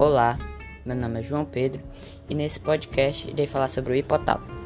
Olá, meu nome é João Pedro e nesse podcast irei falar sobre o hipotálamo.